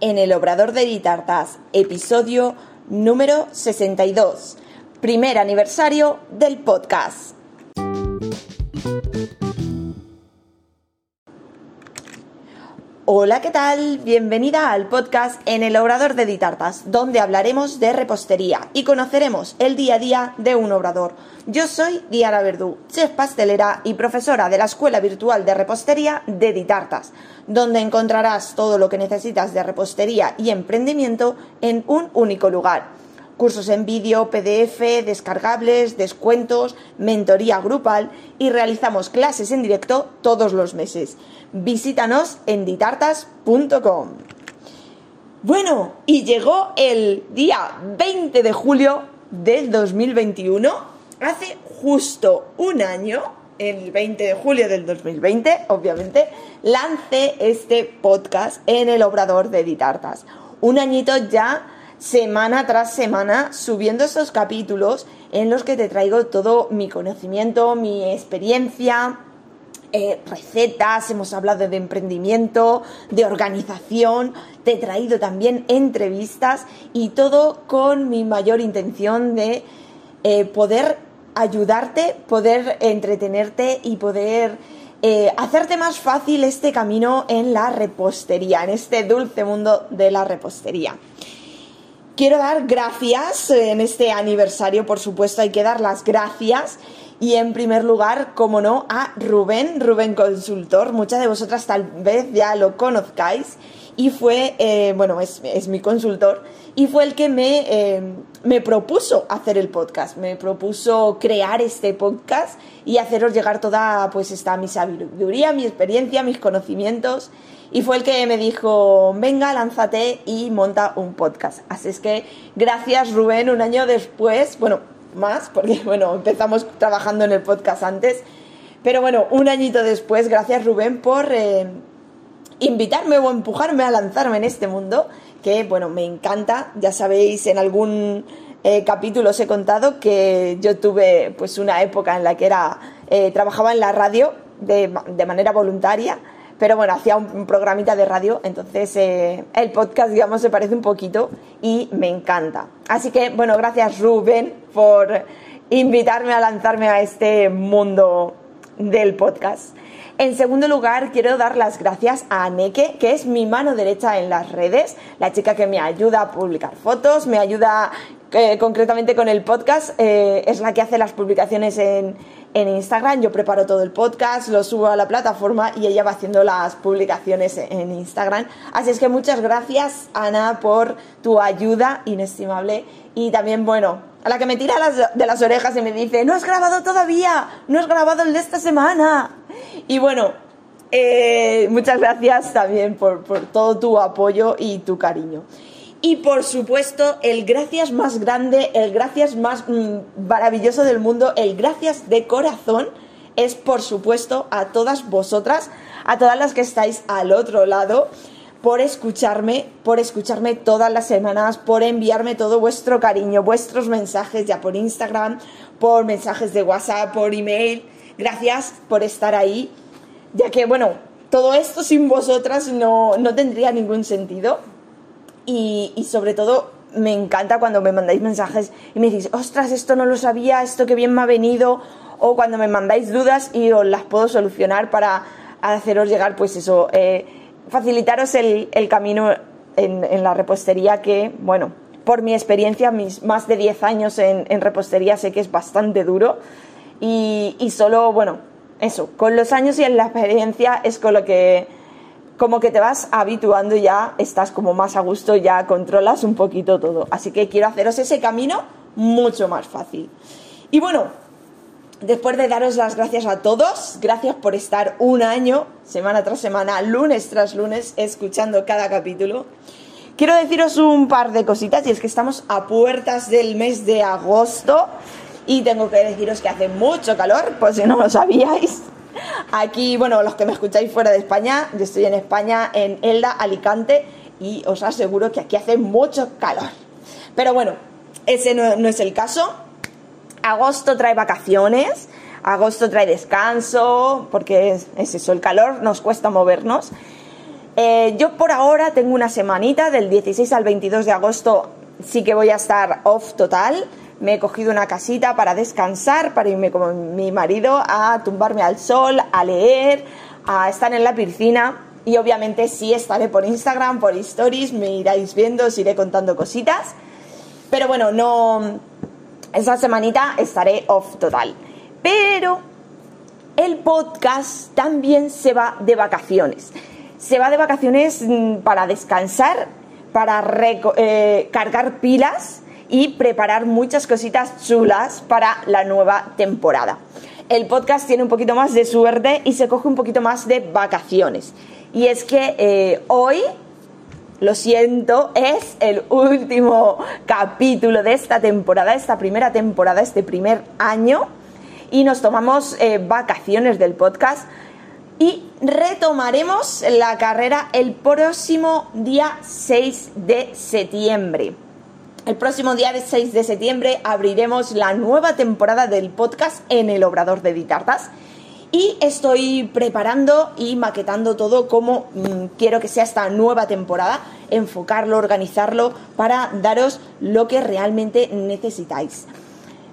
en el Obrador de Ditartas, episodio número 62, primer aniversario del podcast. Hola, ¿qué tal? Bienvenida al podcast en el Obrador de Ditartas, donde hablaremos de repostería y conoceremos el día a día de un obrador. Yo soy Diana Verdú, chef pastelera y profesora de la Escuela Virtual de Repostería de Ditartas, donde encontrarás todo lo que necesitas de repostería y emprendimiento en un único lugar cursos en vídeo, PDF, descargables, descuentos, mentoría grupal y realizamos clases en directo todos los meses. Visítanos en ditartas.com. Bueno, y llegó el día 20 de julio del 2021, hace justo un año, el 20 de julio del 2020, obviamente, lancé este podcast en el Obrador de Ditartas. Un añito ya semana tras semana subiendo estos capítulos en los que te traigo todo mi conocimiento, mi experiencia, eh, recetas, hemos hablado de emprendimiento, de organización, te he traído también entrevistas y todo con mi mayor intención de eh, poder ayudarte, poder entretenerte y poder eh, hacerte más fácil este camino en la repostería, en este dulce mundo de la repostería. Quiero dar gracias en este aniversario, por supuesto, hay que dar las gracias. Y en primer lugar, como no, a Rubén, Rubén Consultor. Muchas de vosotras tal vez ya lo conozcáis. Y fue, eh, bueno, es, mi consultor. Y fue el que me, eh, me propuso hacer el podcast. Me propuso crear este podcast y haceros llegar toda pues esta mi sabiduría, mi experiencia, mis conocimientos y fue el que me dijo, venga, lánzate y monta un podcast. Así es que gracias Rubén, un año después, bueno, más, porque bueno, empezamos trabajando en el podcast antes, pero bueno, un añito después, gracias Rubén por eh, invitarme o empujarme a lanzarme en este mundo, que bueno, me encanta, ya sabéis, en algún eh, capítulo os he contado que yo tuve pues una época en la que era, eh, trabajaba en la radio de, de manera voluntaria, pero bueno, hacía un, programita de radio, entonces eh, el podcast, digamos, se parece un poquito y me encanta. Así que, bueno, gracias Rubén por invitarme a lanzarme a este mundo del podcast. En segundo lugar, quiero dar las gracias a Neke, que es mi mano derecha en las redes, la chica que me ayuda a publicar fotos, me ayuda eh, concretamente con el podcast, eh, es la que hace las publicaciones en, en Instagram. Yo preparo todo el podcast, lo subo a la plataforma y ella va haciendo las publicaciones en Instagram. Así es que muchas gracias, Ana, por tu ayuda inestimable. Y también, bueno, a la que me tira de las orejas y me dice, no has grabado todavía, no has grabado el de esta semana. Y bueno, eh, muchas gracias también por, por todo tu apoyo y tu cariño. Y por supuesto, el gracias más grande, el gracias más mm, maravilloso del mundo, el gracias de corazón es por supuesto a todas vosotras, a todas las que estáis al otro lado, por escucharme, por escucharme todas las semanas, por enviarme todo vuestro cariño, vuestros mensajes ya por Instagram, por mensajes de WhatsApp, por email. Gracias por estar ahí, ya que bueno, todo esto sin vosotras no, no tendría ningún sentido y, sobre todo me encanta cuando me mandáis mensajes y me decís, ostras, esto no lo sabía, esto que bien me ha venido, o cuando me mandáis dudas y os las puedo solucionar para haceros llegar, pues eso, eh, facilitaros el, camino en, la repostería que, bueno, por mi experiencia, mis más de 10 años en, repostería, sé que es bastante duro y, y solo, bueno, eso, con los años y en la experiencia es con lo que como que te vas habituando ya estás como más a gusto, ya controlas un poquito todo. Así que quiero haceros ese camino mucho más fácil. Y bueno, después de daros las gracias a todos, gracias por estar un año, semana tras semana, lunes tras lunes, escuchando cada capítulo. Quiero deciros un par de cositas y es que estamos a puertas del mes de agosto y tengo que deciros que hace mucho calor, por si no lo sabíais. Aquí, bueno, los que me escucháis fuera de España, yo estoy en España, en Elda, Alicante, y os aseguro que aquí hace mucho calor. Pero bueno, ese no, es el caso. Agosto trae vacaciones, agosto trae descanso, porque es, eso, el calor nos cuesta movernos. Eh, yo por ahora tengo una semanita, del 16 al 22 de agosto sí que voy a estar off total. Me he cogido una casita para descansar, para irme con mi marido a tumbarme al sol, a leer, a estar en la piscina. Y obviamente sí estaré por Instagram, por stories, me iráis viendo, os iré contando cositas. Pero bueno, no. Esa semanita estaré off total. Pero el podcast también se va de vacaciones. Se va de vacaciones mm, para descansar, para eh, cargar pilas y preparar muchas cositas chulas para la nueva temporada. El podcast tiene un poquito más de suerte y se coge un poquito más de vacaciones. Y es que eh, hoy, lo siento, es el último capítulo de esta temporada, esta primera temporada, este primer año. Y nos tomamos eh, vacaciones del podcast y retomaremos la carrera el próximo día 6 de septiembre. El próximo día 6 de septiembre abriremos la nueva temporada del podcast en el Obrador de Ditartas y estoy preparando y maquetando todo como mm, quiero que sea esta nueva temporada, enfocarlo, organizarlo para daros lo que realmente necesitáis.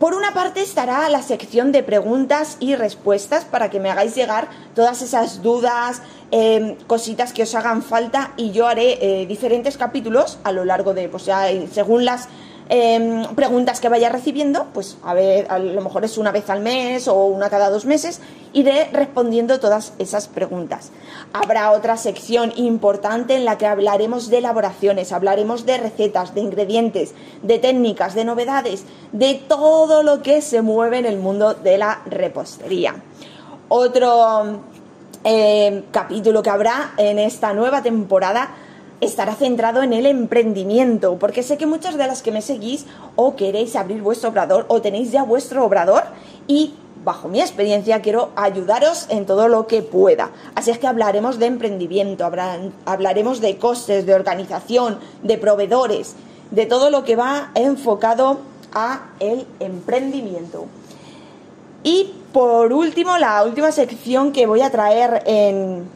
Por una parte estará la sección de preguntas y respuestas para que me hagáis llegar todas esas dudas, em, cositas que os hagan falta y yo haré eh, diferentes capítulos a lo largo de, pues ya, según las Em, preguntas que vaya recibiendo, pues a ver, a lo mejor es una vez al mes o una cada dos meses, iré respondiendo todas esas preguntas. Habrá otra sección importante en la que hablaremos de elaboraciones, hablaremos de recetas, de ingredientes, de técnicas, de novedades, de todo lo que se mueve en el mundo de la repostería. Otro em, capítulo que habrá en esta nueva temporada estará centrado en el emprendimiento, porque sé que muchas de las que me seguís o queréis abrir vuestro obrador o tenéis ya vuestro obrador y bajo mi experiencia quiero ayudaros en todo lo que pueda. Así es que hablaremos de emprendimiento, hablaremos de costes, de organización, de proveedores, de todo lo que va enfocado a el emprendimiento. Y por último, la última sección que voy a traer en,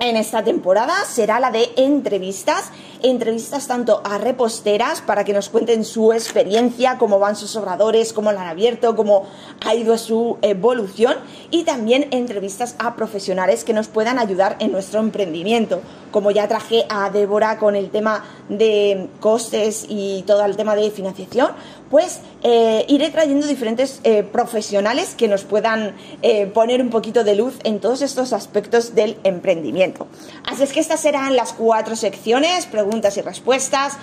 en esta temporada será la de entrevistas, entrevistas tanto a reposteras para que nos cuenten su experiencia, cómo van sus obradores, cómo lo han abierto, cómo ha ido su evolución y también entrevistas a profesionales que nos puedan ayudar en nuestro emprendimiento. Como ya traje a Débora con el tema de costes y todo el tema de financiación, pues eh, iré trayendo diferentes eh, profesionales que nos puedan eh, poner un poquito de luz en todos estos aspectos del emprendimiento. Así es que estas serán las cuatro secciones, preguntas y respuestas,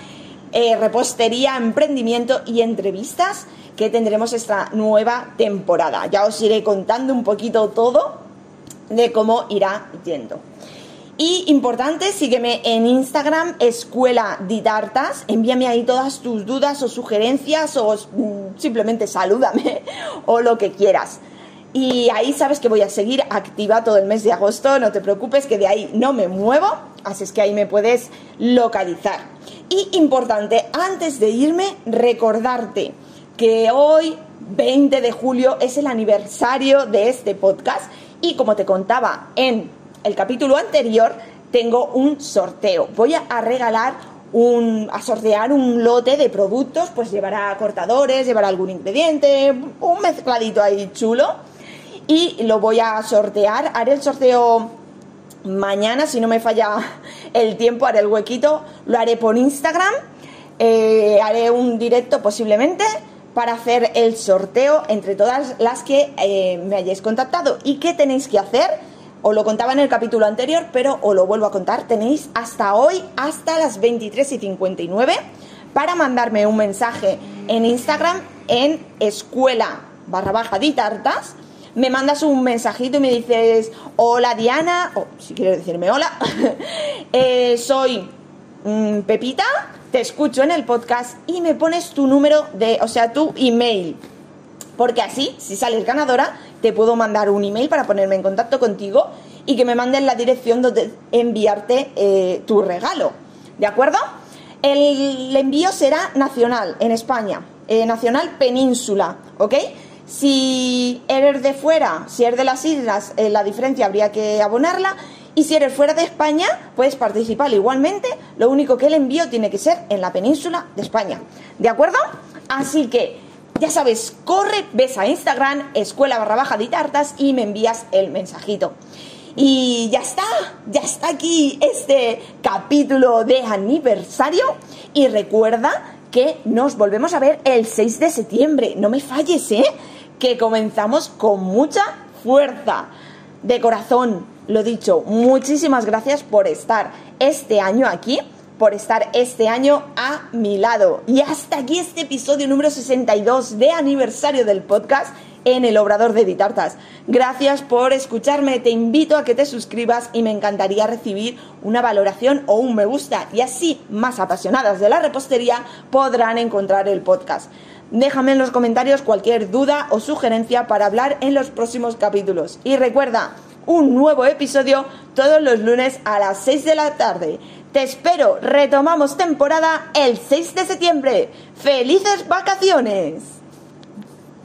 repostería, emprendimiento y entrevistas que tendremos esta nueva temporada. Ya os iré contando un poquito todo de cómo irá yendo. Y importante, sígueme en Instagram, Escuela Ditartas. Envíame ahí todas tus dudas o sugerencias o mm, simplemente salúdame o lo que quieras. Y ahí sabes que voy a seguir activa todo el mes de agosto, no te preocupes que de ahí no me muevo, así es que ahí me puedes localizar. Y importante, antes de irme, recordarte que hoy, 20 de julio, es el aniversario de este podcast y como te contaba en el capítulo anterior, tengo un sorteo. Voy a regalar un, a sortear un lote de productos, pues llevará cortadores, llevará algún ingrediente, un mezcladito ahí chulo. Y lo voy a sortear. Haré el sorteo mañana, si no me falla el tiempo, haré el huequito. Lo haré por Instagram. Eh, haré un directo posiblemente para hacer el sorteo entre todas las que eh, me hayáis contactado. ¿Y qué tenéis que hacer? Os lo contaba en el capítulo anterior, pero os lo vuelvo a contar. Tenéis hasta hoy, hasta las 23 y 59, para mandarme un mensaje en Instagram en escuela barra baja ditartas. Me mandas un mensajito y me dices, hola Diana, o si quieres decirme hola, eh, soy mm, Pepita, te escucho en el podcast y me pones tu número de, o sea, tu email. Porque así, si sales ganadora, te puedo mandar un email para ponerme en contacto contigo y que me manden la dirección donde enviarte eh, tu regalo. ¿De acuerdo? El envío será nacional en España, eh, nacional península, ¿ok? Si eres de fuera, si eres de las islas, eh, la diferencia habría que abonarla. Y si eres fuera de España, puedes participar igualmente, lo único que el envío tiene que ser en la península de España. ¿De acuerdo? Así que, ya sabes, corre, ves a Instagram, escuela barra baja de tartas y me envías el mensajito. Y ya está, ya está aquí este capítulo de aniversario. Y recuerda que nos volvemos a ver el 6 de septiembre. No me falles, ¿eh? Que comenzamos con mucha fuerza. De corazón, lo dicho, muchísimas gracias por estar este año aquí, por estar este año a mi lado. Y hasta aquí este episodio número 62 de aniversario del podcast en el Obrador de Ditartas. Gracias por escucharme, te invito a que te suscribas y me encantaría recibir una valoración o un me gusta y así más apasionadas de la repostería podrán encontrar el podcast. Déjame en los comentarios cualquier duda o sugerencia para hablar en los próximos capítulos. Y recuerda, un nuevo episodio todos los lunes a las 6 de la tarde. Te espero, retomamos temporada el 6 de septiembre. ¡Felices vacaciones!